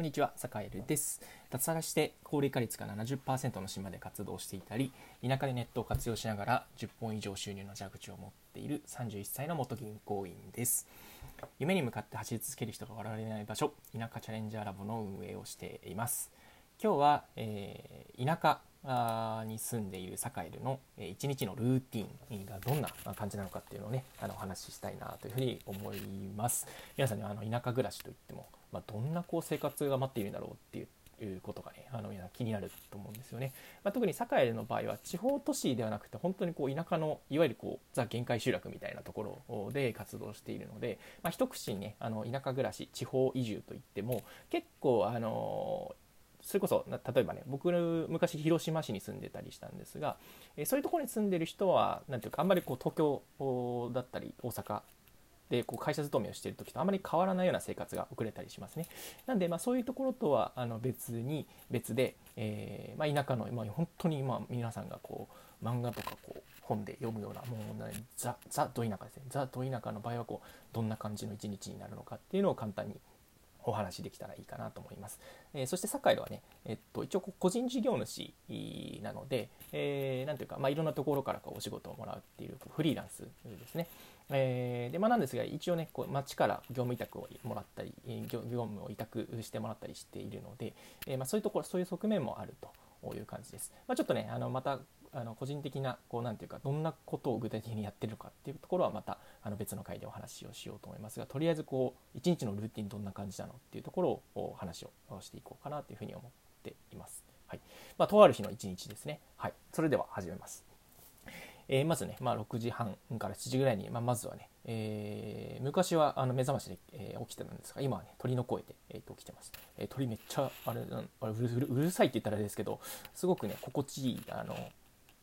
こんにちは、坂井です。脱サラして高齢化率が70%の島で活動していたり、田舎でネットを活用しながら10本以上収入の蛇口を持っている31歳の元銀行員です。夢に向かって走り続ける人が笑われない場所、田舎チャレンジャーラボの運営をしています。今日は、えー、田舎あに住んでいるサカエルの一日のルーティンがどんな感じなのかっていうのをねあのお話ししたいなというふうに思います。皆さんにはあの田舎暮らしといっても、まあ、どんなこう生活が待っているんだろうっていうことがねあの皆さん気になると思うんですよね、まあ、特にサカエルの場合は地方都市ではなくて本当にこう田舎のいわゆるこうザ限界集落みたいなところで活動しているので、まあ、一口にねあの田舎暮らし地方移住といっても結構あのそれこそ例えばね僕の昔広島市に住んでたりしたんですが、えそういうところに住んでる人は何ていうかあんまりこう東京だったり大阪でこう会社勤めをしている時とあまり変わらないような生活が送れたりしますね。なんで、まあ、そういうところとはあの別に別で、えー、まあ、田舎の、まあ、本当にまあ皆さんがこう漫画とかこう本で読むようなもう、ザ・ザ・ど田舎ですねザ・ど田舎の場合はこうどんな感じの一日になるのかっていうのを簡単にお話できたらいいかなと思います。えー、そしてサッカーではね、えっと、一応個人事業主なので、えー、なんていうか、まあ、いろんなところからこうお仕事をもらうっていうフリーランスですね。えー、でまあ、なんですが一応ねこう町から業務委託をもらったり業務を委託してもらったりしているので、えー、まあ、そういうところそういう側面もあるという感じです。まあ、ちょっとねあのまたあの個人的なこうなんていうかどんなことを具体的にやってるのかっていうところはまたあの別の回でお話をしようと思いますがとりあえずこう一日のルーティンどんな感じなのっていうところをお話をしていこうかなというふうに思っています。はいまあ、とある日の一日ですね。はい、それでは始めます。えー、まずね、まあ、6時半から7時ぐらいに、まあ、まずはね、えー、昔はあの目覚ましで、えー、起きてたんですが今はね鳥の声で、えー、と起きてます、えー、鳥めっちゃあれあれうるうるさいって言ったらあれですけどすごくね心地いいあの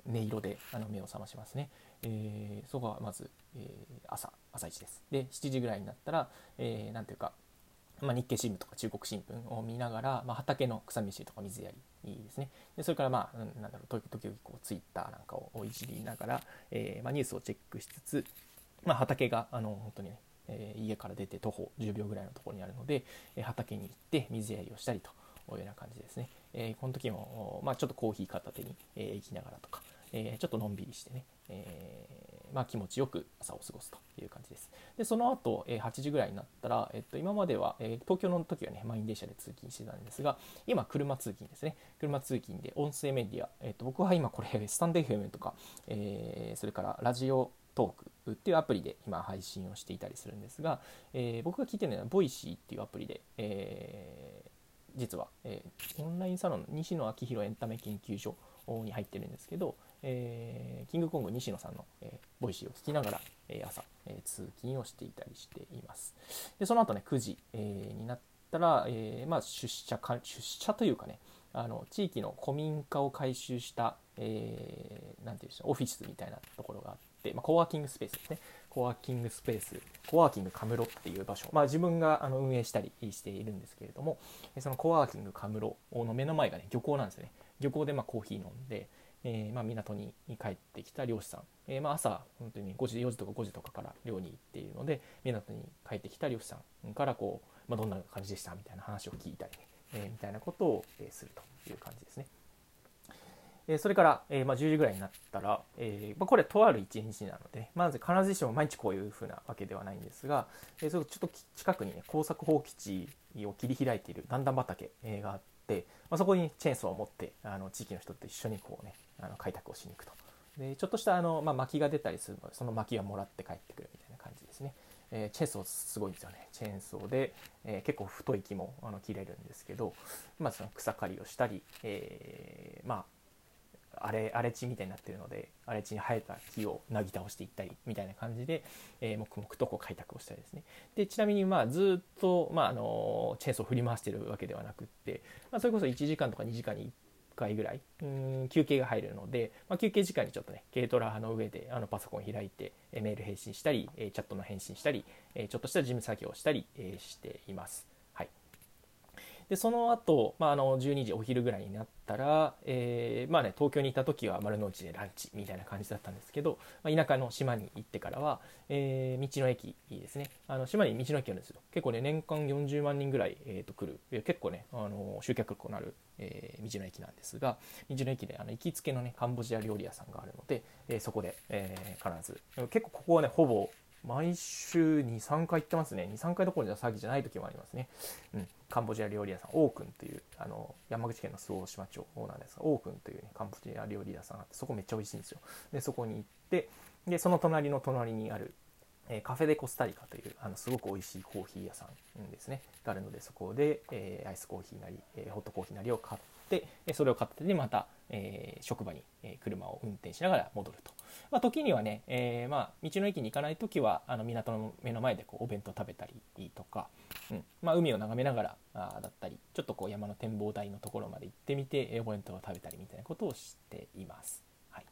音色であの目を覚ましますね。えー、そこはまず、えー、朝朝一です。で7時ぐらいになったら、えー、なんていうか、まあ、日経新聞とか中国新聞を見ながら、まあ、畑の草飯とか水やりですねでそれからまあなんだろう時々こうツイッターなんかをいじりながら、えーまあ、ニュースをチェックしつつ、まあ、畑があの本当にね、えー、家から出て徒歩10秒ぐらいのところにあるので、えー、畑に行って水やりをしたりというような感じですね。えー、この時も、まあ、ちょっとコーヒー片手に、えー、行きながらとか、えー、ちょっとのんびりしてね、えー、まあ、気持ちよく朝を過ごすという感じです。でその後、えー、8時ぐらいになったら、えっと、今までは、え東京の時はね満員電車で通勤してたんですが今車通勤ですね車通勤で音声メディア、えっと、僕は今これスタンド FM とか、えそれから Radiotalk っていうアプリで今配信をしていたりするんですが、え僕が聞いてるのは Voicy っていうアプリで、え実は、えオンラインサロン西野亮廣エンタメ研究所に入ってるんですけど、えー、キングコング西野さんの、えー、 Voicy を聞きながら、えー、朝、え通勤をしていたりしています。でその後ね9時、えになったら、えまあ、出社か出社というかねあの地域の古民家を改修した、えー、て言うんでしょうオフィスみたいなところがあって、まあ、コワーキングスペースですね。コワーキングスペースコワーキングカムロっていう場所、まあ、自分があの運営したりしているんですけれどもそのコワーキングカムロの目の前がね漁港なんですよね。漁港でまコーヒー飲んで、えー、ま港に帰ってきた漁師さん、えー、ま朝本当に5時4時とか5時とかから漁に行っているので港に帰ってきた漁師さんからこう、まあ、どんな感じでしたみたいな話を聞いたりね、え、みたいなことを、えするという感じですね。えそれから、えまあ、10時ぐらいになったら、えまあ、これとある一日なので、まず必ずしも毎日こういうふうなわけではないんですが、えそちょっと近くにね耕作放棄地を切り開いている段々畑があって、まあ、そこにチェーンソーを持ってあの地域の人と一緒にこうねあの開拓をしに行くと。でちょっとしたあの、まあ、薪が出たりするのでその薪はもらって帰ってくるみたいな感じですね、えー、チェーンソーすごいんですよね。チェーンソーで、えー、結構太い木もあの切れるんですけど、まあ、その草刈りをしたり、えー、まあ荒れ荒れ地みたいになってるので荒れ地に生えた木をなぎ倒していったりみたいな感じで、えー、黙々とこう開拓をしたりですね。でちなみにまあずっと、まあ、あのチェーンソーを振り回してるわけではなくって、まあ、それこそ1時間とか2時間に1回ぐらいうん休憩が入るので、まあ、休憩時間にちょっとね軽トラの上であのパソコン開いてメール返信したりチャットの返信したりちょっとした事務作業をしたりしています。でその後、まああの12時お昼ぐらいになったら、えー、まあね、東京にいた時は丸の内でランチみたいな感じだったんですけど、まあ、田舎の島に行ってからは、えー、道の駅ですね。あの島に道の駅あるんですよ。結構ね年間40万人ぐらい、えー、と来る。結構ねあの集客力のある、えー、道の駅なんですが道の駅であの行きつけのねカンボジア料理屋さんがあるので、え、そこで、え、必ず。結構ここはねほぼ毎週2、3回行ってますね。2、3回どころじゃ詐欺じゃない時もありますね。うん。カンボジア料理屋さん、オークンという、あの、山口県の周防島町なんですが、オークンという、ね、カンボジア料理屋さんがあって、そこめっちゃ美味しいんですよ。で、そこに行って、で、その隣の隣にある、えー、カフェデコスタリカというあのすごく美味しいコーヒー屋さんですねがあるのでそこで、えー、アイスコーヒーなり、えー、ホットコーヒーなりを買ってそれを片手にまた、えー、職場に、え、車を運転しながら戻ると、まあ、時にはね、えー、まあ、道の駅に行かない時はあの港の目の前でこうお弁当食べたりとか、うんまあ、海を眺めながらあだったりちょっとこう山の展望台のところまで行ってみてお弁当を食べたりみたいなことをしています。はい、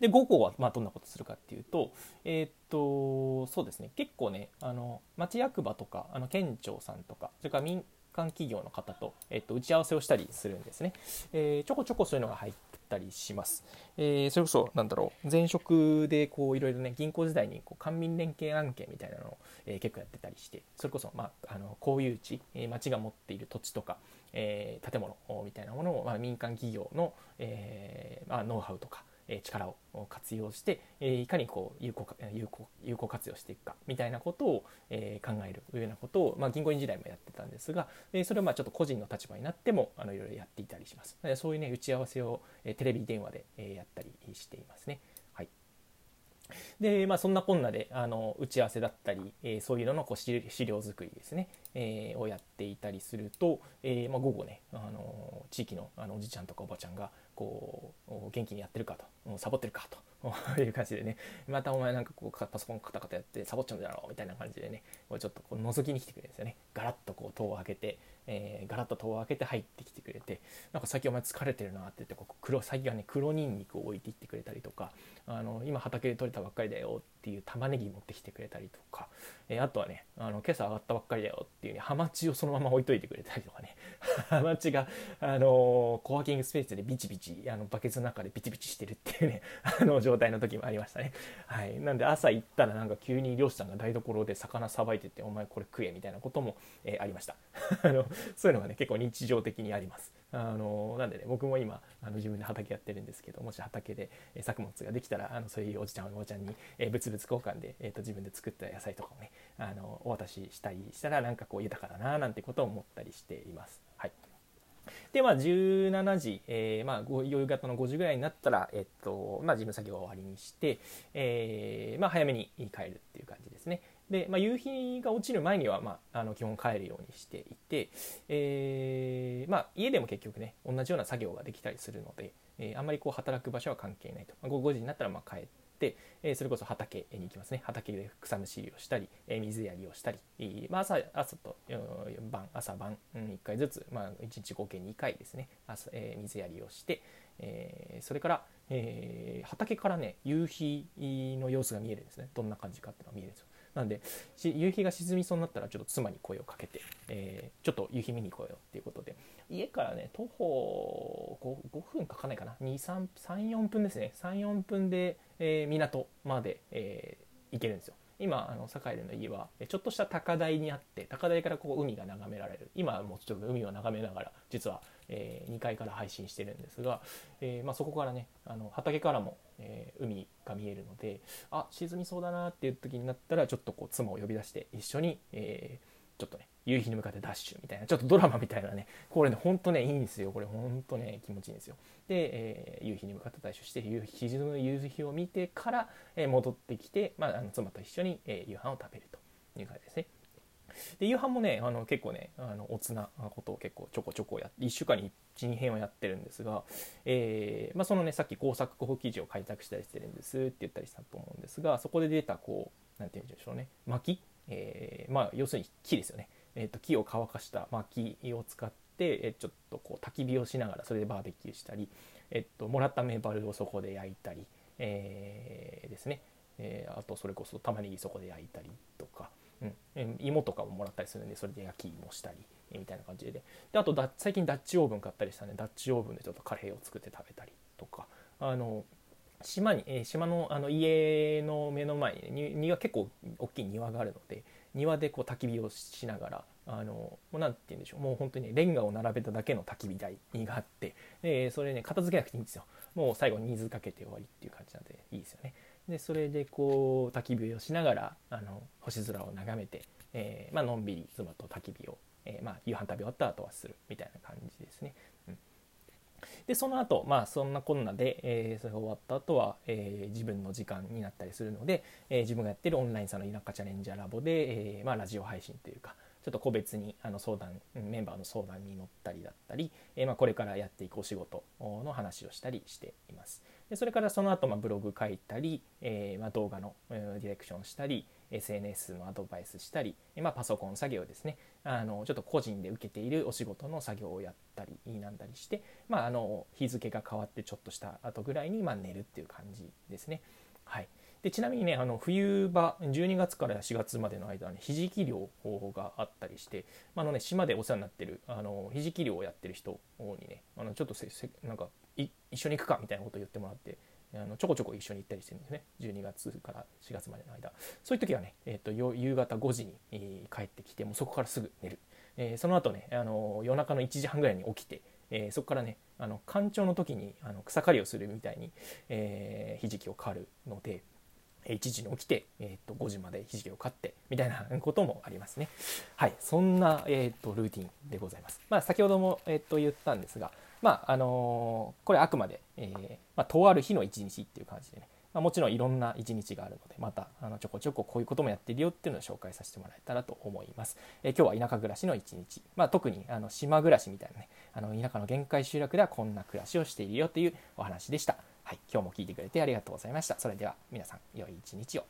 で5校はまどんなことするかっていうと,、えー、っとそうですね結構ねあの町役場とかあの県庁さんとかそれから民間企業の方と、えっと、打ち合わせをしたりするんですね。えー、ちょこちょこそういうのが入ったりします。えー、それこそ、なんだろう、前職でこういろいろね、銀行時代にこう官民連携案件みたいなのを、えー、結構やってたりして、それこそ、まあ、あの公有地、えー、町が持っている土地とか、えー、建物みたいなものを、まあ、民間企業の、えーまあ、ノウハウとか、え力を活用して、えいかにこう有効有効有効活用していくかみたいなことを、え考えるようなことを、まあ、銀行員時代もやってたんですが、えそれはまあちょっと個人の立場になってもあのいろいろやっていたりします。そういうね打ち合わせを、えテレビ電話で、えやったりしていますね。はいでまあ、そんなこんなであの打ち合わせだったり、えー、そういうののこう資料作りですね、えー、をやっていたりすると、えーまあ、午後ね、あの地域のあのおじちゃんとかおばちゃんがこう元気にやってるかと。サボってるかと。いう感じでね。またお前なんかこうパソコンカタカタやってサボっちゃうんだろうみたいな感じでね。こうちょっとこう覗きに来てくれるんですよね。ガラッとこう戸を開けて、えー、ガラッと戸を開けて入ってきてくれてなんか最近お前疲れてるなって言ってこう黒最近はね黒ニンニクを置いていってくれたりとかあの今畑で採れたばっかりだよっていう玉ねぎ持ってきてくれたりとか、えー、あとはねあの今朝上がったばっかりだよっていうねハマチをそのまま置いといてくれたりとかね。ハマチがあのコワーキングスペースでビチビチあのバケツの中でビチビチしてるっていうね あの状態の時もありましたね。はい。なんで朝行ったらなんか急に漁師さんが台所で魚さばいててお前これ食えみたいなことも、えー、ありました。あのそういうのがね結構日常的にあります。あのなんでね僕も今あの自分で畑やってるんですけどもし畑で、え作物ができたらあのそういうおじちゃんおばちゃんに、えー、物々交換で、えーと、自分で作った野菜とかをねあのお渡ししたりしたらなんかこう豊かだななんてことを思ったりしています。はい。で、まあ、17時、えー、まあ、夕方の5時ぐらいになったら、えっと、まあ、事務作業を終わりにして、えー、まあ、早めに帰るっていう感じですね。で、まあ、夕日が落ちる前には、まあ、あの基本帰るようにしていて、えーまあ、家でも結局ね同じような作業ができたりするので、えー、あんまりこう働く場所は関係ないと、まあ、午後5時になったらまあ帰って、えー、それこそ畑に行きますね。畑で草むしりをしたり、えー、水やりをしたり、えーまあ朝、朝と晩朝晩、うん、1回ずつ、まあ、1日合計2回ですね。朝、えー、水やりをして、えー、それから、えー、畑からね夕日の様子が見えるんですね。どんな感じかっていうのが見えるんですよ。なんで夕日が沈みそうになったらちょっと妻に声をかけて、えー、ちょっと夕日見に行こうよっていうことで。家からね徒歩 5, 5分かかないかな。34分ですね。34分で、えー、港まで、えー、行けるんですよ。今あの栄の家はちょっとした高台にあって高台からこう海が眺められる。今もうちょっと海を眺めながら実は、えー、2階から配信してるんですが、えーまあ、そこからねあの畑からも、えー、海が見えるのであ沈みそうだなっていう時になったらちょっとこう妻を呼び出して一緒に、えー、夕日に向かってダッシュみたいなちょっとドラマみたいなねこれねほんとねいいんですよ。これほんとね気持ちいいんですよ。で、えー、夕日に向かってダッシュして夕日沈む夕日を見てから、えー、戻ってきて、まあ、あの妻と一緒に、えー、夕飯を食べるという感じですね。で夕飯もねあの結構ねあのおつなことを結構ちょこちょこやって1週間に12編はやってるんですが、えーまあ、そのねさっき工作法記事を開拓したりしてるんですって言ったりしたと思うんですがそこで出たこう何て言うんでしょうね。薪、えー、まあ要するに木ですよね。えーと、木を乾かした薪を使って、え、ちょっとこう焚き火をしながらそれでバーベキューしたり、えーと、もらったメバルをそこで焼いたり、えー、ですね、えー、あとそれこそ玉ねぎそこで焼いたりとか、うん、芋とかももらったりするんでそれで焼き芋したりみたいな感じで。であとだ最近ダッチオーブン買ったりしたんでダッチオーブンでちょっとカレーを作って食べたりとか。あの島に、えー、島のあの家の目の前に庭結構大きい庭があるので庭でこう焚き火をしながらあのもうなんて言うんでしょう。もう本当にねレンガを並べただけの焚き火台があってでそれね片付けなくていいんですよ。もう最後に水かけて終わりっていう感じなんでいいですよね。でそれでこう焚き火をしながらあの星空を眺めて、えー、まあのんびり妻と焚き火を、えー、まあ、夕飯食べ終わった後はするみたいな感じですね、でその後まあそんなこんなで、えー、それが終わった後は、えー、自分の時間になったりするので、えー、自分がやってるオンラインさんの田舎チャレンジャーラボで、えまあ、ラジオ配信というかちょっと個別にあの相談メンバーの相談に乗ったりだったり、えまあ、これからやっていくお仕事の話をしたりしています。でそれからその後まあブログ書いたり、えまあ、動画のディレクションしたり SNS のアドバイスしたり、まあ、パソコン作業ですねあのちょっと個人で受けているお仕事の作業をやったりなんだりして、まあ、あの日付が変わってちょっとした後ぐらいにま寝るっていう感じですね。はい、でちなみにねあの冬場12月から4月までの間はねひじき漁があったりして、まあのね、島でお世話になってるあのひじき漁をやってる人にねあのちょっとせせなんか一緒に行くかみたいなことを言ってもらってあのちょこちょこ一緒に行ったりしてるんですね。12月から4月までの間。そういう時はね、えーと、夕方5時に、帰ってきてもうそこからすぐ寝る、えー、その後ねあの夜中の1時半ぐらいに起きて、えー、そこからねあの干潮の時にあの草刈りをするみたいに、え、ひじきを刈るので1時に起きて、えー、と5時までひじきを買ってみたいな こともありますね。はい、そんな、えー、とルーティンでございます。まあ、先ほども、えー、と言ったんですが、まああのー、これあくまで、えーまあ、とある日の一日っていう感じでね、まあ、もちろんいろんな一日があるのでまたあのちょこちょここういうこともやってるよっていうのを紹介させてもらえたらと思います。えー、今日は田舎暮らしの一日、まあ、特にあの島暮らしみたいなねあの田舎の限界集落ではこんな暮らしをしているよというお話でした。はい、今日も聞いてくれてありがとうございました。それでは皆さん良い一日を。